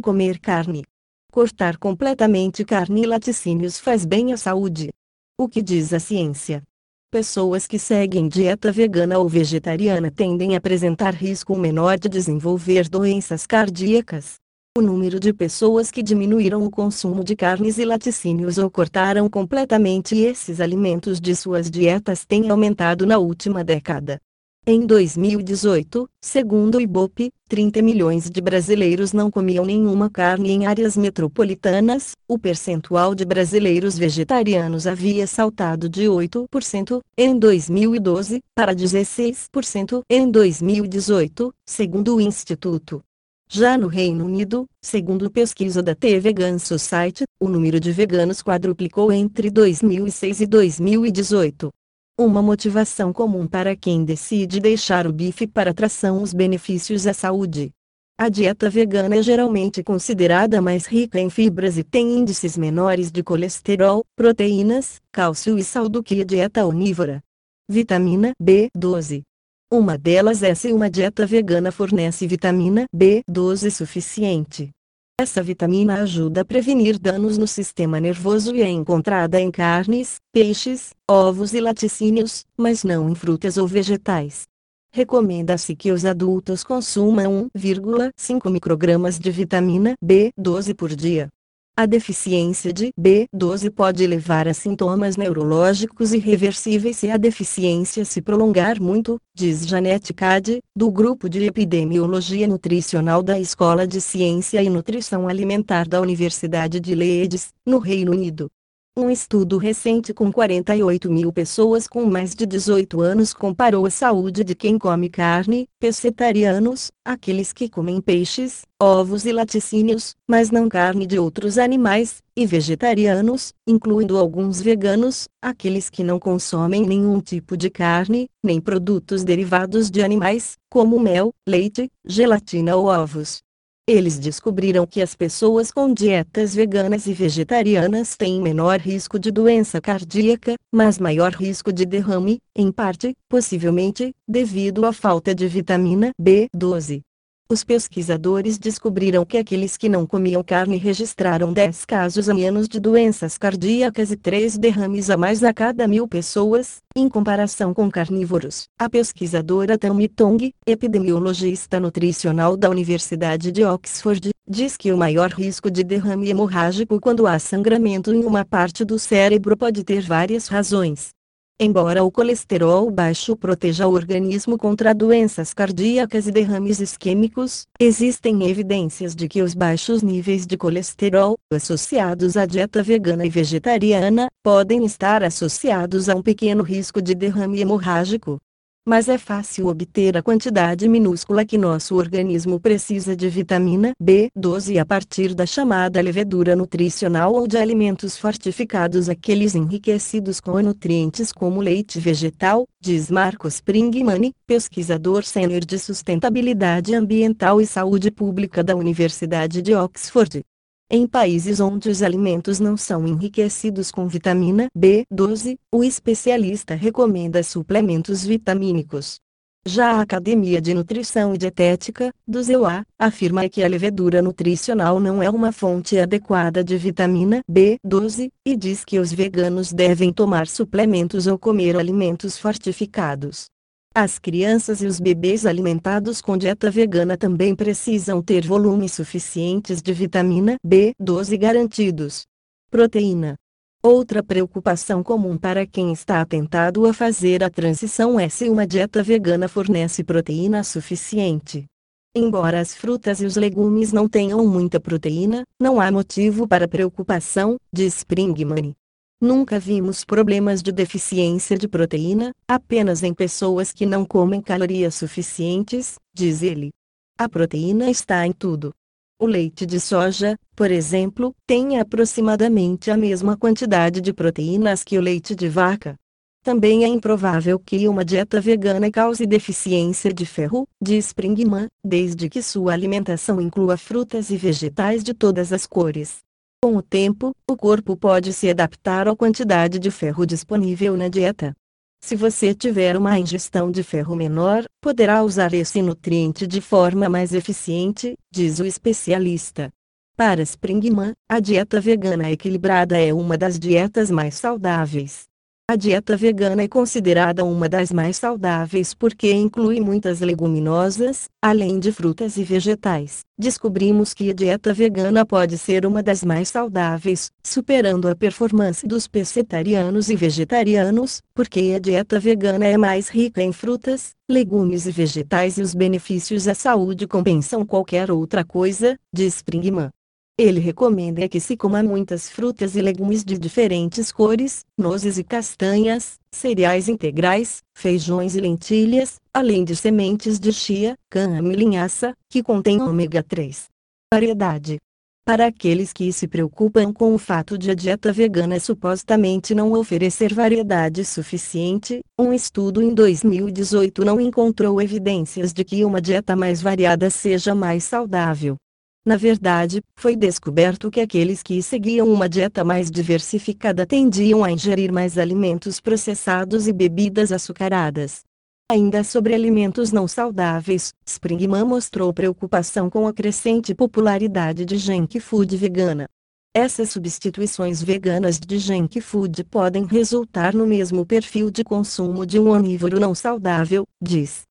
Comer carne. Cortar completamente carne e laticínios faz bem à saúde. O que diz a ciência? Pessoas que seguem dieta vegana ou vegetariana tendem a apresentar risco menor de desenvolver doenças cardíacas. O número de pessoas que diminuíram o consumo de carnes e laticínios ou cortaram completamente esses alimentos de suas dietas tem aumentado na última década. Em 2018, segundo o IBOP, 30 milhões de brasileiros não comiam nenhuma carne em áreas metropolitanas. O percentual de brasileiros vegetarianos havia saltado de 8% em 2012 para 16% em 2018, segundo o Instituto. Já no Reino Unido, segundo pesquisa da The Vegan Society, o número de veganos quadruplicou entre 2006 e 2018. Uma motivação comum para quem decide deixar o bife para tração os benefícios à saúde. A dieta vegana é geralmente considerada mais rica em fibras e tem índices menores de colesterol, proteínas, cálcio e sal do que a dieta onívora. Vitamina B12. Uma delas é se uma dieta vegana fornece vitamina B12 suficiente. Essa vitamina ajuda a prevenir danos no sistema nervoso e é encontrada em carnes, peixes, ovos e laticínios, mas não em frutas ou vegetais. Recomenda-se que os adultos consumam 1,5 microgramas de vitamina B12 por dia. A deficiência de B12 pode levar a sintomas neurológicos irreversíveis se a deficiência se prolongar muito, diz Janete Cade, do Grupo de Epidemiologia Nutricional da Escola de Ciência e Nutrição Alimentar da Universidade de Leeds, no Reino Unido. Um estudo recente com 48 mil pessoas com mais de 18 anos comparou a saúde de quem come carne, pescetarianos, aqueles que comem peixes, ovos e laticínios, mas não carne de outros animais, e vegetarianos, incluindo alguns veganos, aqueles que não consomem nenhum tipo de carne, nem produtos derivados de animais, como mel, leite, gelatina ou ovos. Eles descobriram que as pessoas com dietas veganas e vegetarianas têm menor risco de doença cardíaca, mas maior risco de derrame, em parte, possivelmente, devido à falta de vitamina B12. Os pesquisadores descobriram que aqueles que não comiam carne registraram 10 casos a menos de doenças cardíacas e 3 derrames a mais a cada mil pessoas, em comparação com carnívoros. A pesquisadora Tammy Tong, epidemiologista nutricional da Universidade de Oxford, diz que o maior risco de derrame hemorrágico quando há sangramento em uma parte do cérebro pode ter várias razões. Embora o colesterol baixo proteja o organismo contra doenças cardíacas e derrames isquêmicos, existem evidências de que os baixos níveis de colesterol, associados à dieta vegana e vegetariana, podem estar associados a um pequeno risco de derrame hemorrágico mas é fácil obter a quantidade minúscula que nosso organismo precisa de vitamina B12 a partir da chamada levedura nutricional ou de alimentos fortificados aqueles enriquecidos com nutrientes como leite vegetal, diz Marcos Springman, pesquisador sênior de sustentabilidade ambiental e saúde pública da Universidade de Oxford. Em países onde os alimentos não são enriquecidos com vitamina B12, o especialista recomenda suplementos vitamínicos. Já a Academia de Nutrição e Dietética, do ZEUA, afirma que a levedura nutricional não é uma fonte adequada de vitamina B12, e diz que os veganos devem tomar suplementos ou comer alimentos fortificados. As crianças e os bebês alimentados com dieta vegana também precisam ter volumes suficientes de vitamina B12 garantidos. Proteína. Outra preocupação comum para quem está atentado a fazer a transição é se uma dieta vegana fornece proteína suficiente. Embora as frutas e os legumes não tenham muita proteína, não há motivo para preocupação, diz Springman. Nunca vimos problemas de deficiência de proteína, apenas em pessoas que não comem calorias suficientes, diz ele. A proteína está em tudo. O leite de soja, por exemplo, tem aproximadamente a mesma quantidade de proteínas que o leite de vaca. Também é improvável que uma dieta vegana cause deficiência de ferro, diz Springman, desde que sua alimentação inclua frutas e vegetais de todas as cores. Com o tempo, o corpo pode se adaptar à quantidade de ferro disponível na dieta. Se você tiver uma ingestão de ferro menor, poderá usar esse nutriente de forma mais eficiente, diz o especialista. Para Springman, a dieta vegana equilibrada é uma das dietas mais saudáveis. A dieta vegana é considerada uma das mais saudáveis porque inclui muitas leguminosas, além de frutas e vegetais. Descobrimos que a dieta vegana pode ser uma das mais saudáveis, superando a performance dos pescetarianos e vegetarianos, porque a dieta vegana é mais rica em frutas, legumes e vegetais e os benefícios à saúde compensam qualquer outra coisa, diz Springman. Ele recomenda que se coma muitas frutas e legumes de diferentes cores, nozes e castanhas, cereais integrais, feijões e lentilhas, além de sementes de chia, cana e linhaça, que contém ômega 3. Variedade. Para aqueles que se preocupam com o fato de a dieta vegana supostamente não oferecer variedade suficiente, um estudo em 2018 não encontrou evidências de que uma dieta mais variada seja mais saudável. Na verdade, foi descoberto que aqueles que seguiam uma dieta mais diversificada tendiam a ingerir mais alimentos processados e bebidas açucaradas. Ainda sobre alimentos não saudáveis, Springman mostrou preocupação com a crescente popularidade de junk food vegana. Essas substituições veganas de junk food podem resultar no mesmo perfil de consumo de um onívoro não saudável, diz.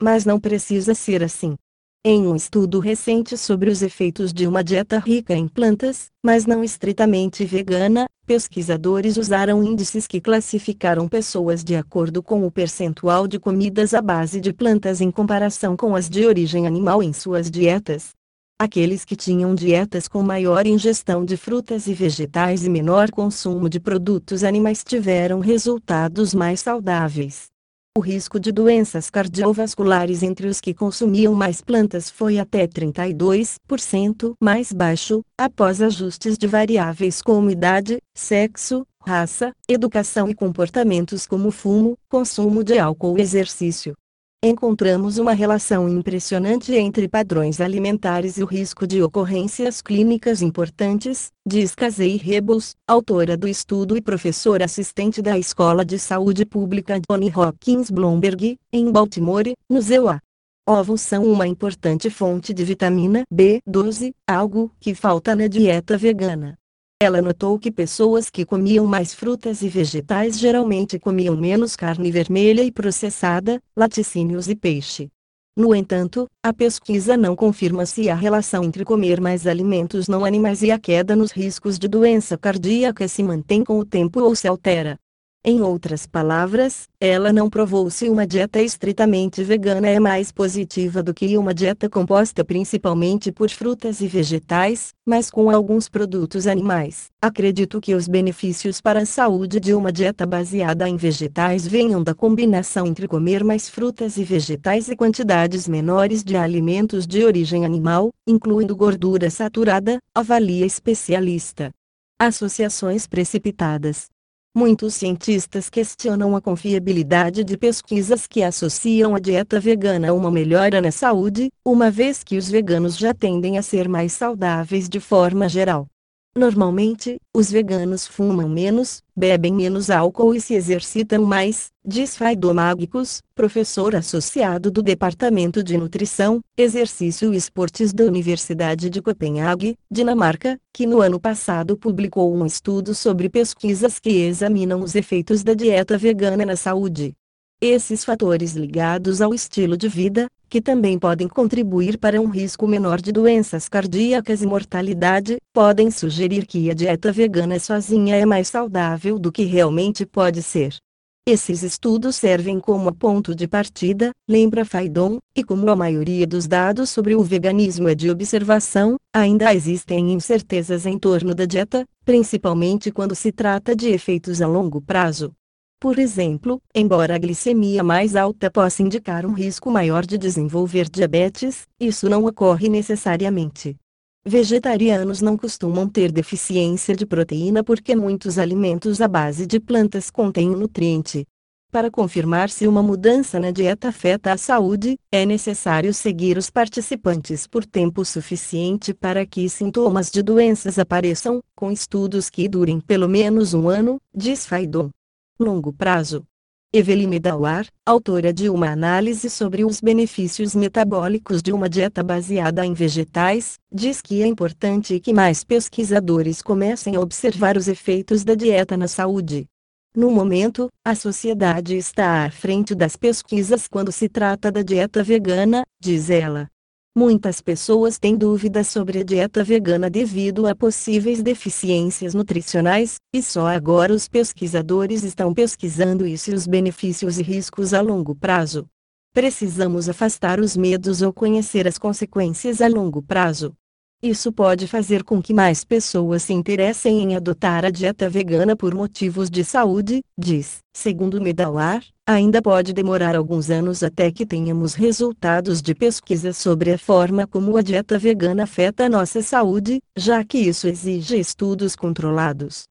Mas não precisa ser assim. Em um estudo recente sobre os efeitos de uma dieta rica em plantas, mas não estritamente vegana, pesquisadores usaram índices que classificaram pessoas de acordo com o percentual de comidas à base de plantas em comparação com as de origem animal em suas dietas. Aqueles que tinham dietas com maior ingestão de frutas e vegetais e menor consumo de produtos animais tiveram resultados mais saudáveis. O risco de doenças cardiovasculares entre os que consumiam mais plantas foi até 32% mais baixo, após ajustes de variáveis como idade, sexo, raça, educação e comportamentos como fumo, consumo de álcool e exercício encontramos uma relação impressionante entre padrões alimentares e o risco de ocorrências clínicas importantes, diz Casey Rebels, autora do estudo e professora assistente da Escola de Saúde Pública Johnny Hopkins Bloomberg, em Baltimore, no ZEUA. Ovos são uma importante fonte de vitamina B12, algo que falta na dieta vegana. Ela notou que pessoas que comiam mais frutas e vegetais geralmente comiam menos carne vermelha e processada, laticínios e peixe. No entanto, a pesquisa não confirma se a relação entre comer mais alimentos não animais e a queda nos riscos de doença cardíaca se mantém com o tempo ou se altera. Em outras palavras, ela não provou se uma dieta estritamente vegana é mais positiva do que uma dieta composta principalmente por frutas e vegetais, mas com alguns produtos animais. Acredito que os benefícios para a saúde de uma dieta baseada em vegetais venham da combinação entre comer mais frutas e vegetais e quantidades menores de alimentos de origem animal, incluindo gordura saturada, avalia especialista. Associações precipitadas. Muitos cientistas questionam a confiabilidade de pesquisas que associam a dieta vegana a uma melhora na saúde, uma vez que os veganos já tendem a ser mais saudáveis de forma geral. Normalmente, os veganos fumam menos, bebem menos álcool e se exercitam mais, diz Faidomagicus, professor associado do Departamento de Nutrição, Exercício e Esportes da Universidade de Copenhague, Dinamarca, que no ano passado publicou um estudo sobre pesquisas que examinam os efeitos da dieta vegana na saúde. Esses fatores ligados ao estilo de vida, que também podem contribuir para um risco menor de doenças cardíacas e mortalidade, podem sugerir que a dieta vegana sozinha é mais saudável do que realmente pode ser. Esses estudos servem como ponto de partida, lembra Faidon, e como a maioria dos dados sobre o veganismo é de observação, ainda existem incertezas em torno da dieta, principalmente quando se trata de efeitos a longo prazo. Por exemplo, embora a glicemia mais alta possa indicar um risco maior de desenvolver diabetes, isso não ocorre necessariamente. Vegetarianos não costumam ter deficiência de proteína porque muitos alimentos à base de plantas contêm nutriente. Para confirmar se uma mudança na dieta afeta a saúde, é necessário seguir os participantes por tempo suficiente para que sintomas de doenças apareçam, com estudos que durem pelo menos um ano, diz Faidon longo prazo. Evelyn Medawar, autora de uma análise sobre os benefícios metabólicos de uma dieta baseada em vegetais, diz que é importante que mais pesquisadores comecem a observar os efeitos da dieta na saúde. No momento, a sociedade está à frente das pesquisas quando se trata da dieta vegana, diz ela. Muitas pessoas têm dúvidas sobre a dieta vegana devido a possíveis deficiências nutricionais, e só agora os pesquisadores estão pesquisando isso e os benefícios e riscos a longo prazo. Precisamos afastar os medos ou conhecer as consequências a longo prazo. Isso pode fazer com que mais pessoas se interessem em adotar a dieta vegana por motivos de saúde, diz. Segundo Medawar, ainda pode demorar alguns anos até que tenhamos resultados de pesquisa sobre a forma como a dieta vegana afeta a nossa saúde, já que isso exige estudos controlados.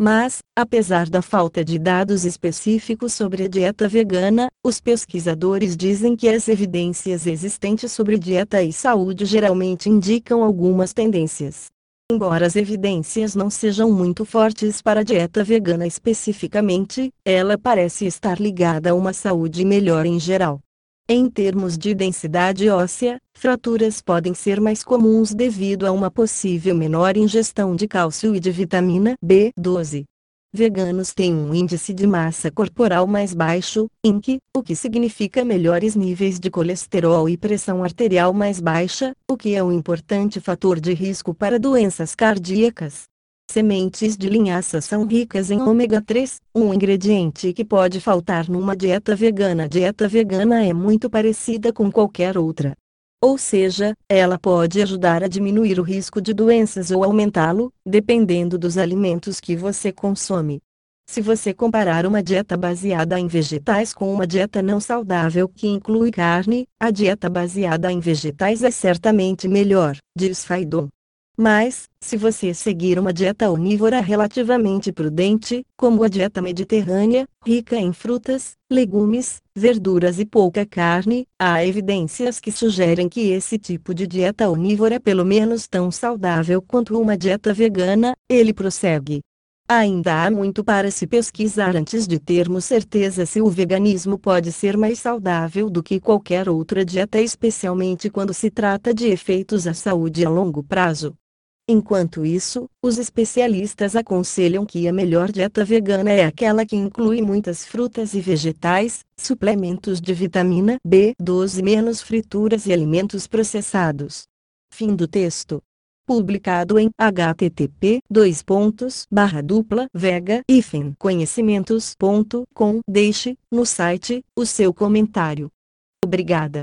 Mas, apesar da falta de dados específicos sobre a dieta vegana, os pesquisadores dizem que as evidências existentes sobre dieta e saúde geralmente indicam algumas tendências. Embora as evidências não sejam muito fortes para a dieta vegana especificamente, ela parece estar ligada a uma saúde melhor em geral. Em termos de densidade óssea, fraturas podem ser mais comuns devido a uma possível menor ingestão de cálcio e de vitamina B12. Veganos têm um índice de massa corporal mais baixo, INC, o que significa melhores níveis de colesterol e pressão arterial mais baixa, o que é um importante fator de risco para doenças cardíacas. Sementes de linhaça são ricas em ômega 3, um ingrediente que pode faltar numa dieta vegana. A dieta vegana é muito parecida com qualquer outra. Ou seja, ela pode ajudar a diminuir o risco de doenças ou aumentá-lo, dependendo dos alimentos que você consome. Se você comparar uma dieta baseada em vegetais com uma dieta não saudável que inclui carne, a dieta baseada em vegetais é certamente melhor, diz Faidon. Mas, se você seguir uma dieta onívora relativamente prudente, como a dieta mediterrânea, rica em frutas, legumes, verduras e pouca carne, há evidências que sugerem que esse tipo de dieta onívora é pelo menos tão saudável quanto uma dieta vegana, ele prossegue. Ainda há muito para se pesquisar antes de termos certeza se o veganismo pode ser mais saudável do que qualquer outra dieta, especialmente quando se trata de efeitos à saúde a longo prazo. Enquanto isso, os especialistas aconselham que a melhor dieta vegana é aquela que inclui muitas frutas e vegetais, suplementos de vitamina B12 menos frituras e alimentos processados. Fim do texto. Publicado em http dupla vega conhecimentos.com Deixe, no site, o seu comentário. Obrigada.